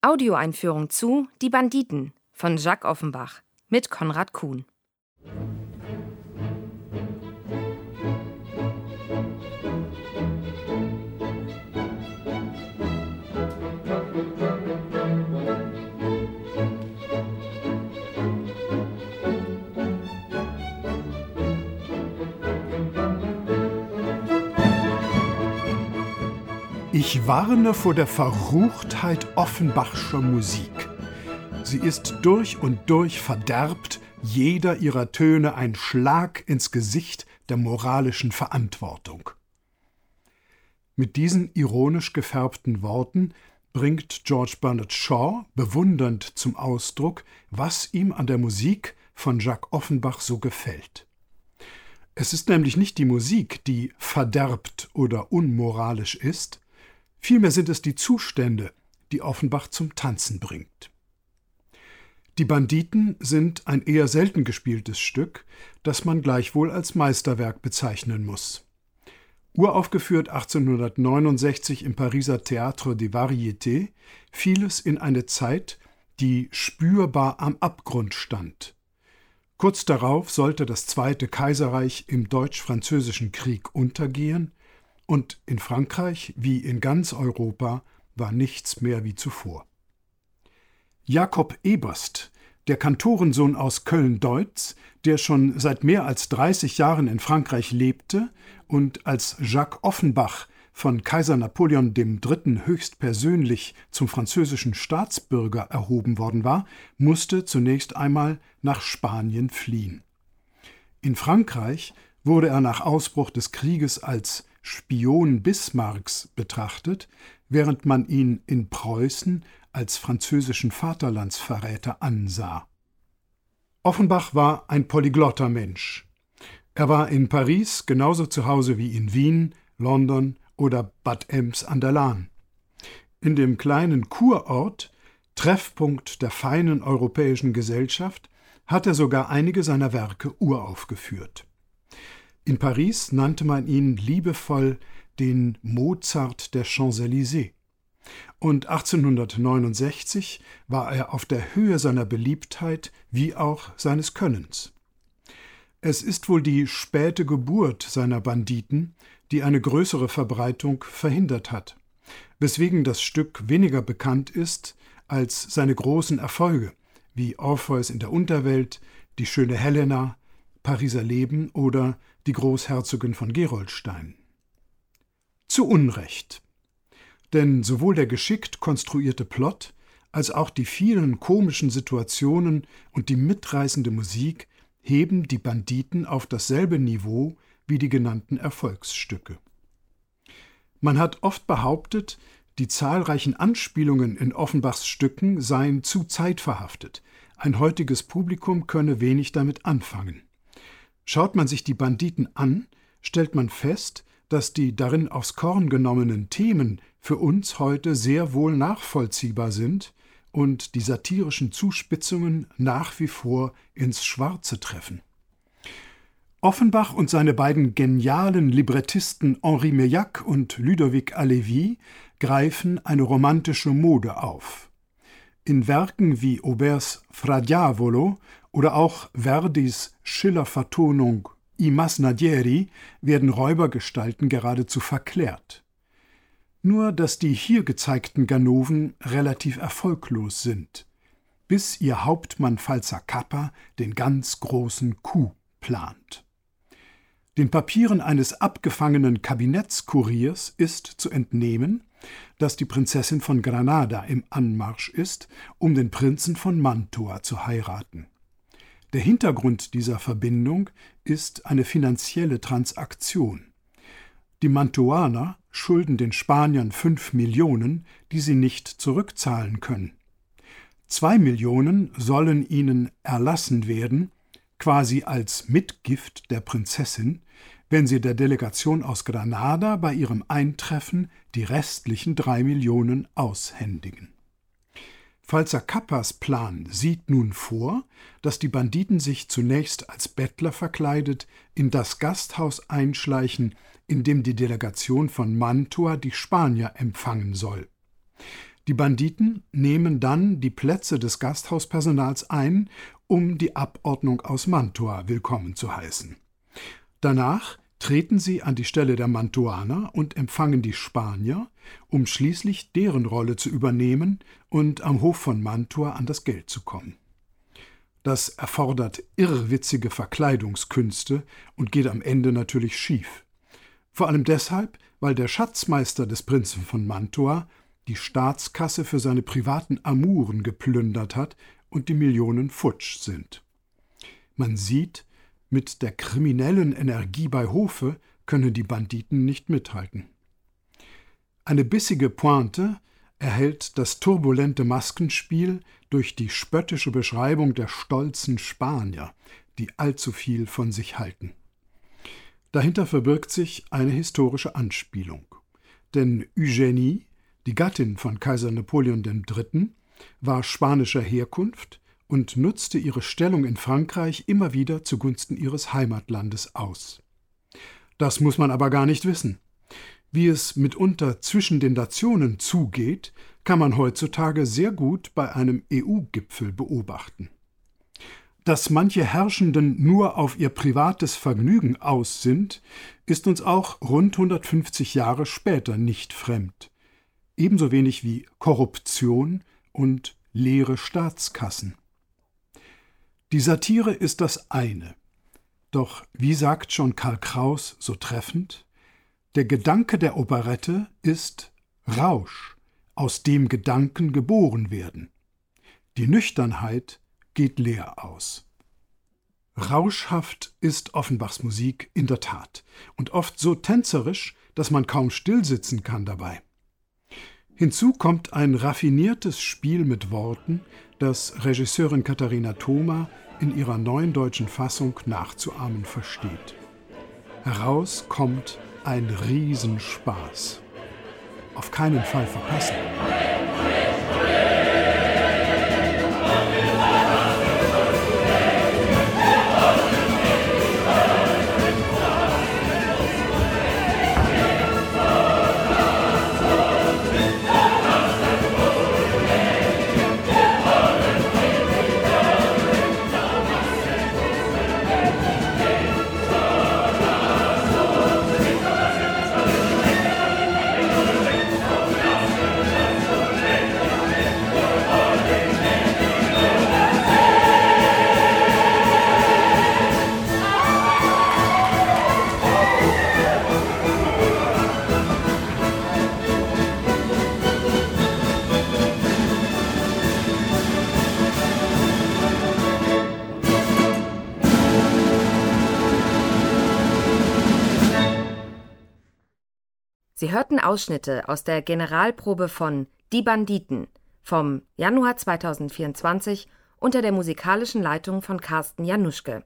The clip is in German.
Audioeinführung zu Die Banditen von Jacques Offenbach mit Konrad Kuhn. Ich warne vor der Verruchtheit Offenbachscher Musik. Sie ist durch und durch verderbt, jeder ihrer Töne ein Schlag ins Gesicht der moralischen Verantwortung. Mit diesen ironisch gefärbten Worten bringt George Bernard Shaw bewundernd zum Ausdruck, was ihm an der Musik von Jacques Offenbach so gefällt. Es ist nämlich nicht die Musik, die verderbt oder unmoralisch ist, Vielmehr sind es die Zustände, die Offenbach zum Tanzen bringt. Die Banditen sind ein eher selten gespieltes Stück, das man gleichwohl als Meisterwerk bezeichnen muss. Uraufgeführt 1869 im Pariser Théâtre des Variétés, fiel es in eine Zeit, die spürbar am Abgrund stand. Kurz darauf sollte das Zweite Kaiserreich im Deutsch-Französischen Krieg untergehen und in Frankreich wie in ganz Europa war nichts mehr wie zuvor. Jakob Eberst, der Kantorensohn aus Köln-Deutz, der schon seit mehr als 30 Jahren in Frankreich lebte und als Jacques Offenbach von Kaiser Napoleon III. höchstpersönlich zum französischen Staatsbürger erhoben worden war, musste zunächst einmal nach Spanien fliehen. In Frankreich wurde er nach Ausbruch des Krieges als Spion Bismarcks betrachtet, während man ihn in Preußen als französischen Vaterlandsverräter ansah. Offenbach war ein polyglotter Mensch. Er war in Paris genauso zu Hause wie in Wien, London oder Bad Ems an der Lahn. In dem kleinen Kurort, Treffpunkt der feinen europäischen Gesellschaft, hat er sogar einige seiner Werke uraufgeführt. In Paris nannte man ihn liebevoll den Mozart der Champs-Élysées. Und 1869 war er auf der Höhe seiner Beliebtheit wie auch seines Könnens. Es ist wohl die späte Geburt seiner Banditen, die eine größere Verbreitung verhindert hat, weswegen das Stück weniger bekannt ist als seine großen Erfolge, wie Orpheus in der Unterwelt, die schöne Helena, Pariser Leben oder die Großherzogin von Gerolstein. Zu Unrecht. Denn sowohl der geschickt konstruierte Plot als auch die vielen komischen Situationen und die mitreißende Musik heben die Banditen auf dasselbe Niveau wie die genannten Erfolgsstücke. Man hat oft behauptet, die zahlreichen Anspielungen in Offenbachs Stücken seien zu zeitverhaftet, ein heutiges Publikum könne wenig damit anfangen. Schaut man sich die Banditen an, stellt man fest, dass die darin aufs Korn genommenen Themen für uns heute sehr wohl nachvollziehbar sind und die satirischen Zuspitzungen nach wie vor ins Schwarze treffen. Offenbach und seine beiden genialen Librettisten Henri Meillac und Ludovic Halévy greifen eine romantische Mode auf. In Werken wie Aubers Fra Diavolo oder auch Verdis Schiller-Vertonung I Masnadieri werden Räubergestalten geradezu verklärt. Nur dass die hier gezeigten Ganoven relativ erfolglos sind, bis ihr Hauptmann Falzer Kappa den ganz großen Coup plant. Den Papieren eines abgefangenen Kabinettskuriers ist zu entnehmen, dass die Prinzessin von Granada im Anmarsch ist, um den Prinzen von Mantua zu heiraten. Der Hintergrund dieser Verbindung ist eine finanzielle Transaktion. Die Mantuaner schulden den Spaniern fünf Millionen, die sie nicht zurückzahlen können. Zwei Millionen sollen ihnen erlassen werden, quasi als Mitgift der Prinzessin, wenn sie der Delegation aus Granada bei ihrem Eintreffen die restlichen drei Millionen aushändigen. Falzer Kappas Plan sieht nun vor, dass die Banditen sich zunächst als Bettler verkleidet in das Gasthaus einschleichen, in dem die Delegation von Mantua die Spanier empfangen soll. Die Banditen nehmen dann die Plätze des Gasthauspersonals ein, um die Abordnung aus Mantua willkommen zu heißen. Danach treten sie an die Stelle der Mantuaner und empfangen die Spanier, um schließlich deren Rolle zu übernehmen und am Hof von Mantua an das Geld zu kommen. Das erfordert irrwitzige Verkleidungskünste und geht am Ende natürlich schief. Vor allem deshalb, weil der Schatzmeister des Prinzen von Mantua die Staatskasse für seine privaten Amuren geplündert hat und die Millionen futsch sind. Man sieht, mit der kriminellen Energie bei Hofe können die Banditen nicht mithalten. Eine bissige Pointe erhält das turbulente Maskenspiel durch die spöttische Beschreibung der stolzen Spanier, die allzu viel von sich halten. Dahinter verbirgt sich eine historische Anspielung. Denn Eugenie, die Gattin von Kaiser Napoleon III., war spanischer Herkunft und nutzte ihre Stellung in Frankreich immer wieder zugunsten ihres Heimatlandes aus. Das muss man aber gar nicht wissen. Wie es mitunter zwischen den Nationen zugeht, kann man heutzutage sehr gut bei einem EU-Gipfel beobachten. Dass manche Herrschenden nur auf ihr privates Vergnügen aus sind, ist uns auch rund 150 Jahre später nicht fremd. Ebenso wenig wie Korruption und leere Staatskassen. Die Satire ist das eine. Doch wie sagt schon Karl Kraus so treffend, der Gedanke der Operette ist Rausch, aus dem Gedanken geboren werden. Die Nüchternheit geht leer aus. Rauschhaft ist Offenbachs Musik in der Tat und oft so tänzerisch, dass man kaum stillsitzen kann dabei. Hinzu kommt ein raffiniertes Spiel mit Worten, das Regisseurin Katharina Thoma in ihrer neuen deutschen Fassung nachzuahmen versteht. Heraus kommt ein Riesenspaß. Auf keinen Fall verpassen. Sie hörten Ausschnitte aus der Generalprobe von Die Banditen vom Januar 2024 unter der musikalischen Leitung von Carsten Januschke